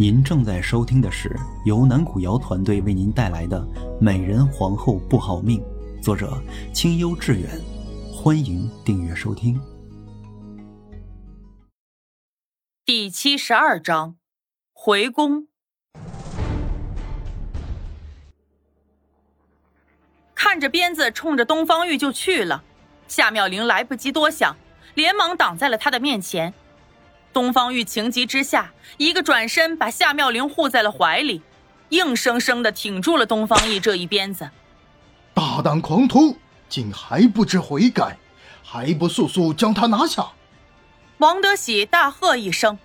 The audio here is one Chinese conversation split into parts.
您正在收听的是由南古瑶团队为您带来的《美人皇后不好命》，作者清幽致远。欢迎订阅收听。第七十二章，回宫。看着鞭子冲着东方玉就去了，夏妙玲来不及多想，连忙挡在了他的面前。东方玉情急之下，一个转身把夏妙玲护在了怀里，硬生生的挺住了东方毅这一鞭子。大胆狂徒，竟还不知悔改，还不速速将他拿下！王德喜大喝一声，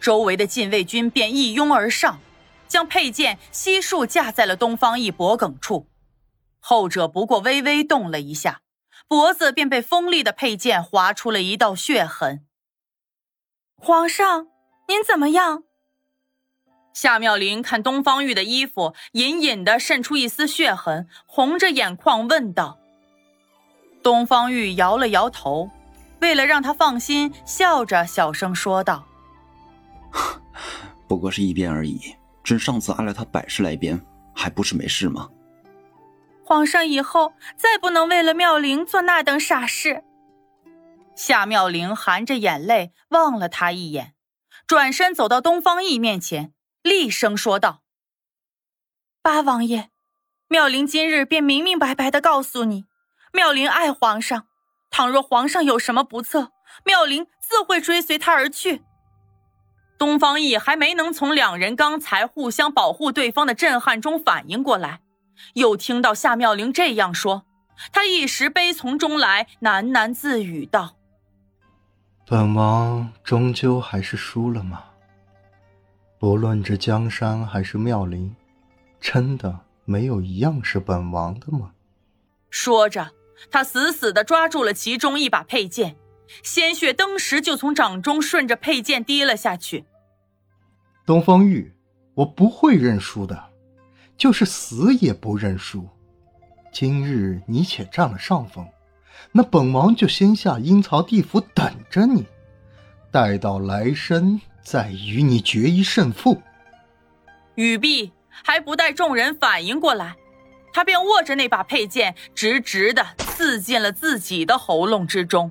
周围的禁卫军便一拥而上，将佩剑悉数架在了东方毅脖颈处。后者不过微微动了一下，脖子便被锋利的佩剑划出了一道血痕。皇上，您怎么样？夏妙玲看东方玉的衣服隐隐的渗出一丝血痕，红着眼眶问道。东方玉摇了摇头，为了让他放心，笑着小声说道：“不过是一鞭而已，朕上次挨了他百十来鞭，还不是没事吗？”皇上以后再不能为了妙龄做那等傻事。夏妙玲含着眼泪望了他一眼，转身走到东方奕面前，厉声说道：“八王爷，妙龄今日便明明白白的告诉你，妙龄爱皇上。倘若皇上有什么不测，妙龄自会追随他而去。”东方奕还没能从两人刚才互相保护对方的震撼中反应过来，又听到夏妙玲这样说，他一时悲从中来，喃喃自语道。本王终究还是输了吗？不论这江山还是妙龄，真的没有一样是本王的吗？说着，他死死的抓住了其中一把佩剑，鲜血登时就从掌中顺着佩剑滴了下去。东方玉，我不会认输的，就是死也不认输。今日你且占了上风。那本王就先下阴曹地府等着你，待到来生再与你决一胜负。语毕，还不待众人反应过来，他便握着那把佩剑，直直的刺进了自己的喉咙之中。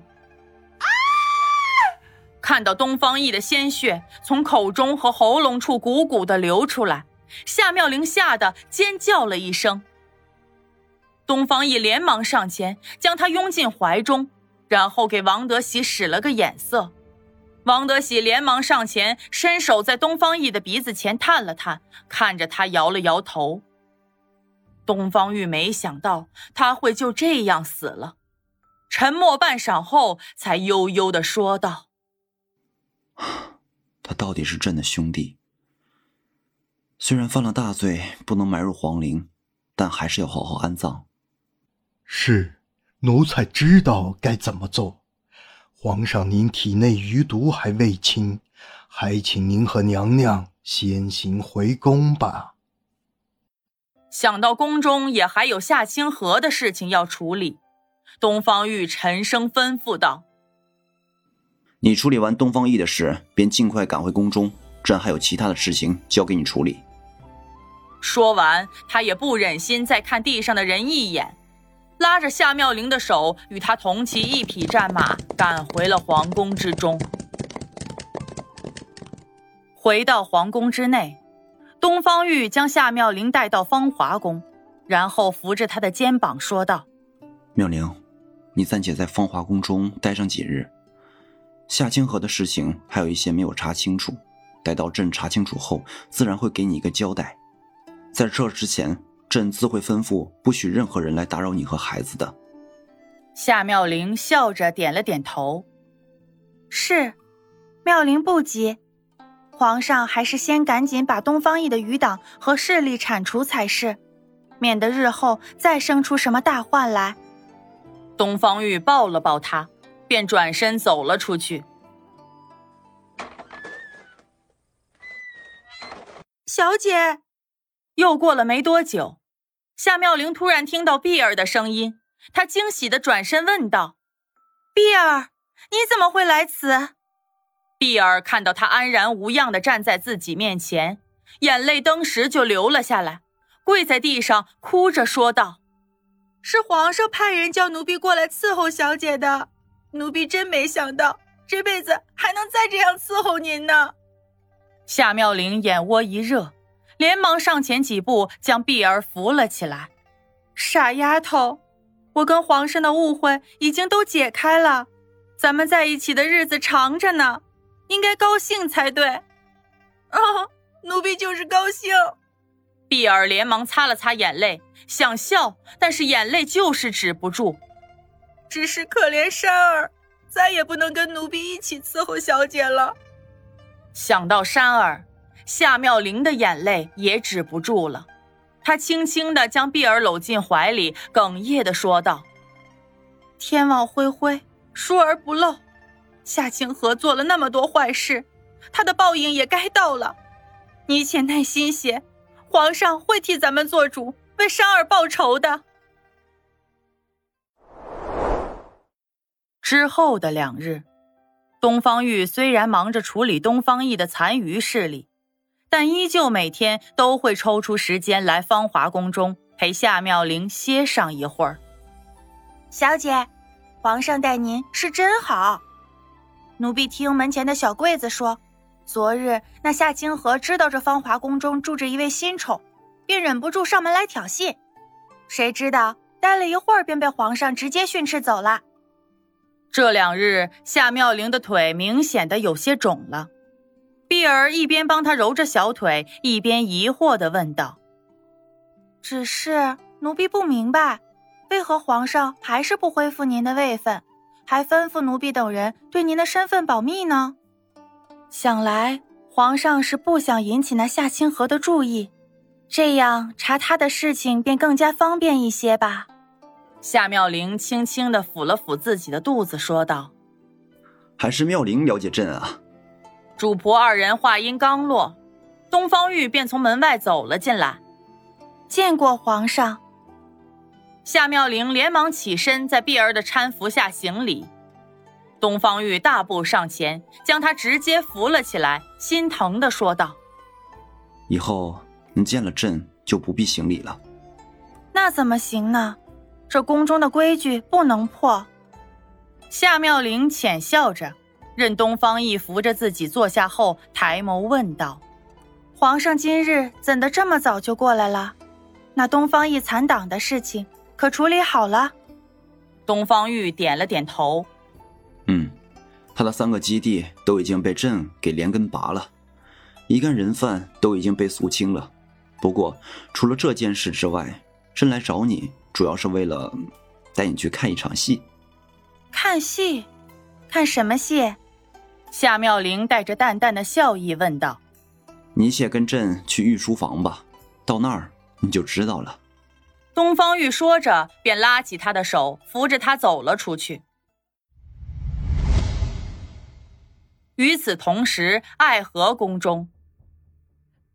看到东方奕的鲜血从口中和喉咙处汩汩的流出来，夏妙玲吓得尖叫了一声。东方奕连忙上前，将他拥进怀中，然后给王德喜使了个眼色。王德喜连忙上前，伸手在东方奕的鼻子前探了探，看着他摇了摇头。东方玉没想到他会就这样死了，沉默半晌后，才悠悠的说道：“他到底是朕的兄弟，虽然犯了大罪，不能埋入皇陵，但还是要好好安葬。”是，奴才知道该怎么做。皇上，您体内余毒还未清，还请您和娘娘先行回宫吧。想到宫中也还有夏清河的事情要处理，东方玉沉声吩咐道：“你处理完东方奕的事，便尽快赶回宫中。朕还有其他的事情交给你处理。”说完，他也不忍心再看地上的人一眼。拉着夏妙玲的手，与他同骑一匹战马，赶回了皇宫之中。回到皇宫之内，东方玉将夏妙玲带到芳华宫，然后扶着她的肩膀说道：“妙玲，你暂且在芳华宫中待上几日。夏清河的事情还有一些没有查清楚，待到朕查清楚后，自然会给你一个交代。在这之前。”朕自会吩咐，不许任何人来打扰你和孩子的。夏妙玲笑着点了点头：“是，妙龄不急。皇上还是先赶紧把东方奕的余党和势力铲除才是，免得日后再生出什么大患来。”东方玉抱了抱他，便转身走了出去。小姐。又过了没多久，夏妙玲突然听到碧儿的声音，她惊喜的转身问道：“碧儿，你怎么会来此？”碧儿看到他安然无恙的站在自己面前，眼泪登时就流了下来，跪在地上哭着说道：“是皇上派人叫奴婢过来伺候小姐的，奴婢真没想到这辈子还能再这样伺候您呢。”夏妙玲眼窝一热，连忙上前几步将碧儿扶了起来。傻丫头，我跟皇上的误会已经都解开了，咱们在一起的日子长着呢，应该高兴才对。啊，奴婢就是高兴。碧儿连忙擦了擦眼泪，想笑，但是眼泪就是止不住。只是可怜珊儿，再也不能跟奴婢一起伺候小姐了。想到珊儿，夏妙玲的眼泪也止不住了。她轻轻地将碧儿搂进怀里，哽咽地说道：“天网恢恢，疏而不漏。夏清河做了那么多坏事，他的报应也该到了。你且耐心些，皇上会替咱们做主，为珊儿报仇的。”之后的两日，东方玉虽然忙着处理东方奕的残余势力。但依旧每天都会抽出时间来芳华宫中陪夏妙玲歇上一会儿。小姐，皇上待您是真好。奴婢听门前的小桂子说，昨日那夏清河知道这芳华宫中住着一位新宠，便忍不住上门来挑衅。谁知道待了一会儿，便被皇上直接训斥走了。这两日夏妙玲的腿明显的有些肿了。碧儿一边帮他揉着小腿，一边疑惑的问道：“只是奴婢不明白，为何皇上还是不恢复您的位分，还吩咐奴婢等人对您的身份保密呢？想来皇上是不想引起那夏清河的注意，这样查他的事情便更加方便一些吧。”夏妙玲轻轻的抚了抚自己的肚子，说道：“还是妙玲了解朕啊。”主仆二人话音刚落，东方玉便从门外走了进来。见过皇上。夏妙玲连忙起身，在碧儿的搀扶下行礼。东方玉大步上前，将她直接扶了起来，心疼的说道：“以后您见了朕就不必行礼了。”那怎么行呢？这宫中的规矩不能破。夏妙玲浅笑着。任东方奕扶着自己坐下后，抬眸问道：“皇上今日怎的这么早就过来了？那东方奕残党的事情可处理好了？”东方玉点了点头：“嗯，他的三个基地都已经被朕给连根拔了，一干人犯都已经被肃清了。不过，除了这件事之外，朕来找你主要是为了带你去看一场戏。看戏？看什么戏？”夏妙玲带着淡淡的笑意问道：“你且跟朕去御书房吧，到那儿你就知道了。”东方玉说着，便拉起他的手，扶着他走了出去。与此同时，爱河宫中，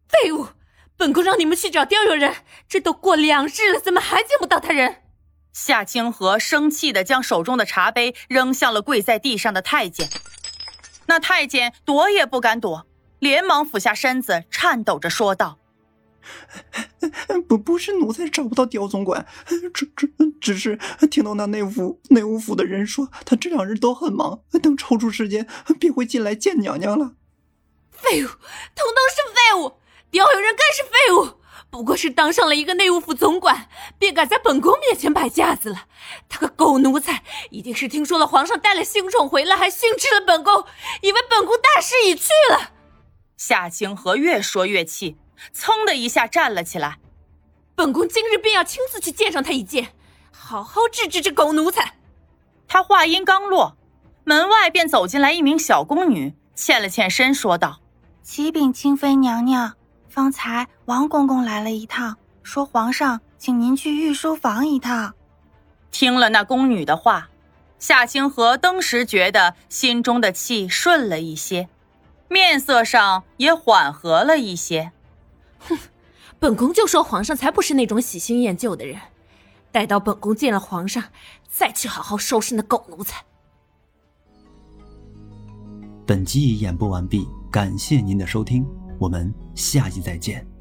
废物！本宫让你们去找刁有人，这都过两日了，怎么还见不到他人？夏清河生气的将手中的茶杯扔向了跪在地上的太监。那太监躲也不敢躲，连忙俯下身子，颤抖着说道：“不，不是奴才找不到刁总管，只只只是听到那内务内务府的人说，他这两日都很忙，等抽出时间便会进来见娘娘了。”废物，统统是废物！刁有人更是废物。不过是当上了一个内务府总管，便敢在本宫面前摆架子了。他个狗奴才，一定是听说了皇上带了新宠回来，还训斥了本宫，以为本宫大势已去了。夏清河越说越气，噌的一下站了起来。本宫今日便要亲自去见上他一见，好好治治这狗奴才。他话音刚落，门外便走进来一名小宫女，欠了欠身，说道：“启禀清妃娘娘。”方才王公公来了一趟，说皇上请您去御书房一趟。听了那宫女的话，夏清河登时觉得心中的气顺了一些，面色上也缓和了一些。哼，本宫就说皇上才不是那种喜新厌旧的人，待到本宫见了皇上，再去好好收拾那狗奴才。本集已演播完毕，感谢您的收听。我们下集再见。